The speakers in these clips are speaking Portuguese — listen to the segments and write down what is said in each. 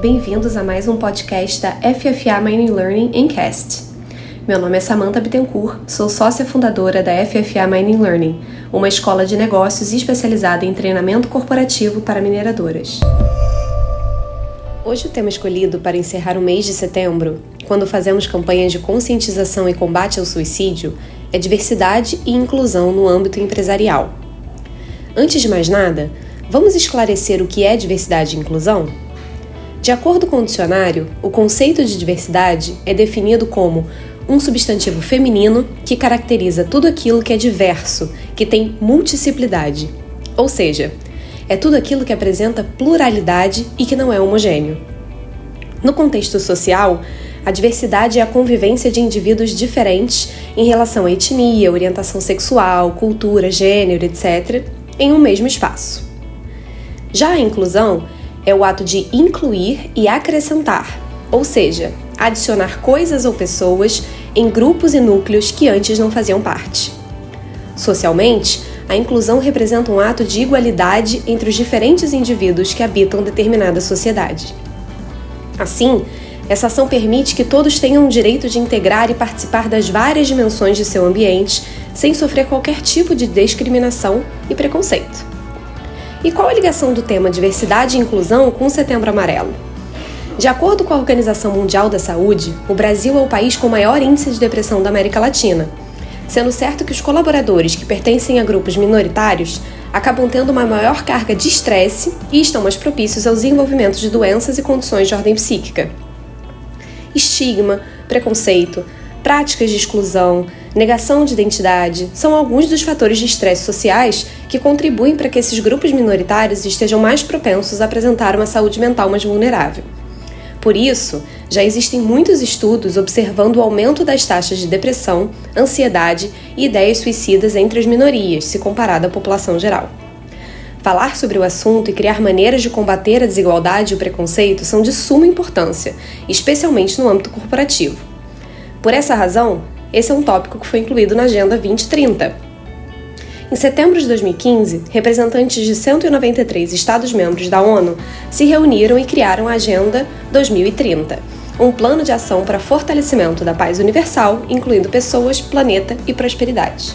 Bem-vindos a mais um podcast da FFA Mining Learning em Cast. Meu nome é Samantha Bittencourt, sou sócia fundadora da FFA Mining Learning, uma escola de negócios especializada em treinamento corporativo para mineradoras. Hoje o tema escolhido para encerrar o mês de setembro, quando fazemos campanhas de conscientização e combate ao suicídio, é diversidade e inclusão no âmbito empresarial. Antes de mais nada, vamos esclarecer o que é diversidade e inclusão? De acordo com o dicionário, o conceito de diversidade é definido como um substantivo feminino que caracteriza tudo aquilo que é diverso, que tem multiplicidade. Ou seja, é tudo aquilo que apresenta pluralidade e que não é homogêneo. No contexto social, a diversidade é a convivência de indivíduos diferentes em relação à etnia, orientação sexual, cultura, gênero, etc., em um mesmo espaço. Já a inclusão é o ato de incluir e acrescentar, ou seja, adicionar coisas ou pessoas em grupos e núcleos que antes não faziam parte. Socialmente, a inclusão representa um ato de igualdade entre os diferentes indivíduos que habitam determinada sociedade. Assim, essa ação permite que todos tenham o direito de integrar e participar das várias dimensões de seu ambiente sem sofrer qualquer tipo de discriminação e preconceito. E qual a ligação do tema diversidade e inclusão com o Setembro Amarelo? De acordo com a Organização Mundial da Saúde, o Brasil é o país com maior índice de depressão da América Latina, sendo certo que os colaboradores que pertencem a grupos minoritários acabam tendo uma maior carga de estresse e estão mais propícios ao desenvolvimento de doenças e condições de ordem psíquica. Estigma, preconceito, práticas de exclusão, negação de identidade são alguns dos fatores de estresse sociais que contribuem para que esses grupos minoritários estejam mais propensos a apresentar uma saúde mental mais vulnerável. Por isso, já existem muitos estudos observando o aumento das taxas de depressão, ansiedade e ideias suicidas entre as minorias, se comparado à população geral. Falar sobre o assunto e criar maneiras de combater a desigualdade e o preconceito são de suma importância, especialmente no âmbito corporativo. Por essa razão, esse é um tópico que foi incluído na Agenda 2030. Em setembro de 2015, representantes de 193 Estados-membros da ONU se reuniram e criaram a Agenda 2030, um plano de ação para fortalecimento da paz universal, incluindo pessoas, planeta e prosperidade.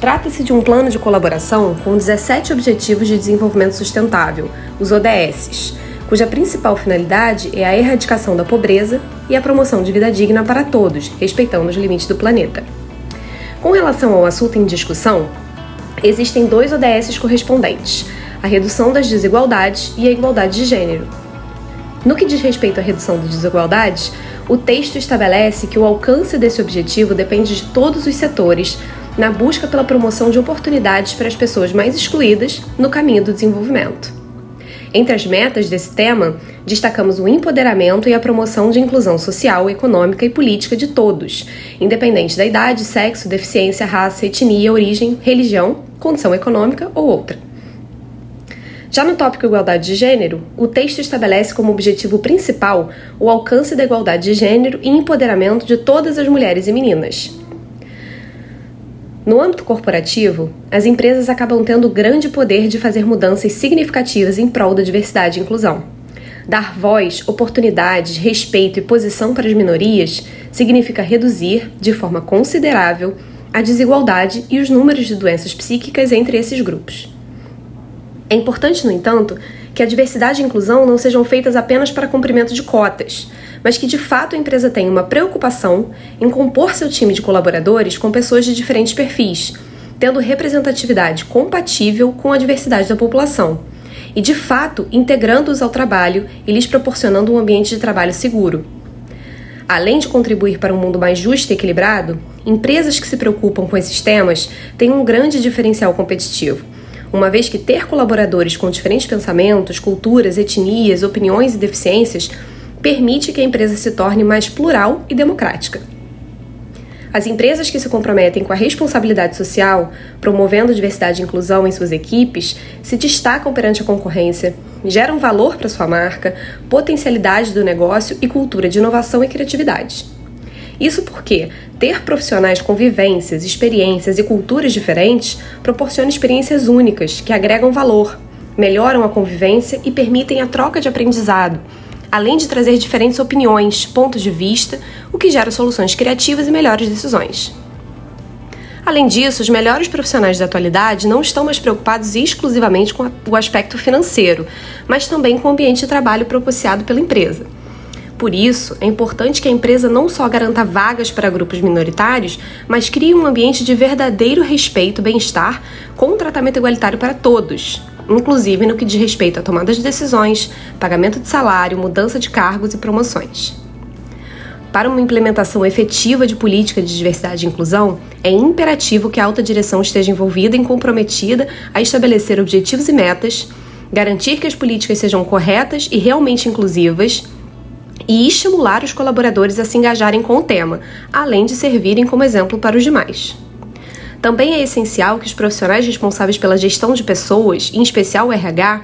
Trata-se de um plano de colaboração com 17 Objetivos de Desenvolvimento Sustentável, os ODSs, cuja principal finalidade é a erradicação da pobreza e a promoção de vida digna para todos, respeitando os limites do planeta. Com relação ao assunto em discussão, existem dois ODS correspondentes: a redução das desigualdades e a igualdade de gênero. No que diz respeito à redução das desigualdades, o texto estabelece que o alcance desse objetivo depende de todos os setores na busca pela promoção de oportunidades para as pessoas mais excluídas no caminho do desenvolvimento. Entre as metas desse tema, destacamos o empoderamento e a promoção de inclusão social, econômica e política de todos, independente da idade, sexo, deficiência, raça, etnia, origem, religião, condição econômica ou outra. Já no tópico igualdade de gênero, o texto estabelece como objetivo principal o alcance da igualdade de gênero e empoderamento de todas as mulheres e meninas. No âmbito corporativo, as empresas acabam tendo grande poder de fazer mudanças significativas em prol da diversidade e inclusão. Dar voz, oportunidades, respeito e posição para as minorias significa reduzir, de forma considerável, a desigualdade e os números de doenças psíquicas entre esses grupos. É importante, no entanto, que a diversidade e inclusão não sejam feitas apenas para cumprimento de cotas, mas que de fato a empresa tenha uma preocupação em compor seu time de colaboradores com pessoas de diferentes perfis, tendo representatividade compatível com a diversidade da população, e de fato integrando-os ao trabalho e lhes proporcionando um ambiente de trabalho seguro. Além de contribuir para um mundo mais justo e equilibrado, empresas que se preocupam com esses temas têm um grande diferencial competitivo, uma vez que ter colaboradores com diferentes pensamentos, culturas, etnias, opiniões e deficiências permite que a empresa se torne mais plural e democrática. As empresas que se comprometem com a responsabilidade social, promovendo diversidade e inclusão em suas equipes, se destacam perante a concorrência, geram valor para sua marca, potencialidade do negócio e cultura de inovação e criatividade. Isso porque ter profissionais com vivências, experiências e culturas diferentes proporciona experiências únicas que agregam valor, melhoram a convivência e permitem a troca de aprendizado, além de trazer diferentes opiniões, pontos de vista, o que gera soluções criativas e melhores decisões. Além disso, os melhores profissionais da atualidade não estão mais preocupados exclusivamente com o aspecto financeiro, mas também com o ambiente de trabalho propiciado pela empresa. Por isso, é importante que a empresa não só garanta vagas para grupos minoritários, mas crie um ambiente de verdadeiro respeito e bem-estar com um tratamento igualitário para todos, inclusive no que diz respeito à tomada de decisões, pagamento de salário, mudança de cargos e promoções. Para uma implementação efetiva de política de diversidade e inclusão, é imperativo que a alta direção esteja envolvida e comprometida a estabelecer objetivos e metas, garantir que as políticas sejam corretas e realmente inclusivas e estimular os colaboradores a se engajarem com o tema, além de servirem como exemplo para os demais. Também é essencial que os profissionais responsáveis pela gestão de pessoas, em especial o RH,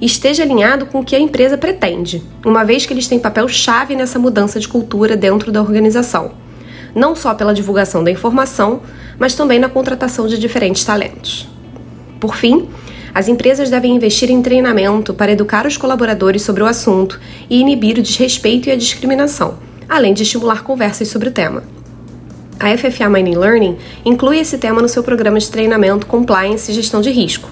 esteja alinhado com o que a empresa pretende, uma vez que eles têm papel-chave nessa mudança de cultura dentro da organização, não só pela divulgação da informação, mas também na contratação de diferentes talentos. Por fim, as empresas devem investir em treinamento para educar os colaboradores sobre o assunto e inibir o desrespeito e a discriminação, além de estimular conversas sobre o tema. A FFA Mining Learning inclui esse tema no seu programa de treinamento Compliance e Gestão de Risco,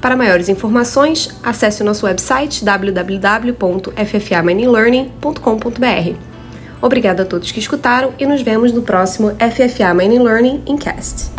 para maiores informações, acesse o nosso website www.ffaminelearning.com.br. Obrigada a todos que escutaram e nos vemos no próximo FFA Mining Learning Incast.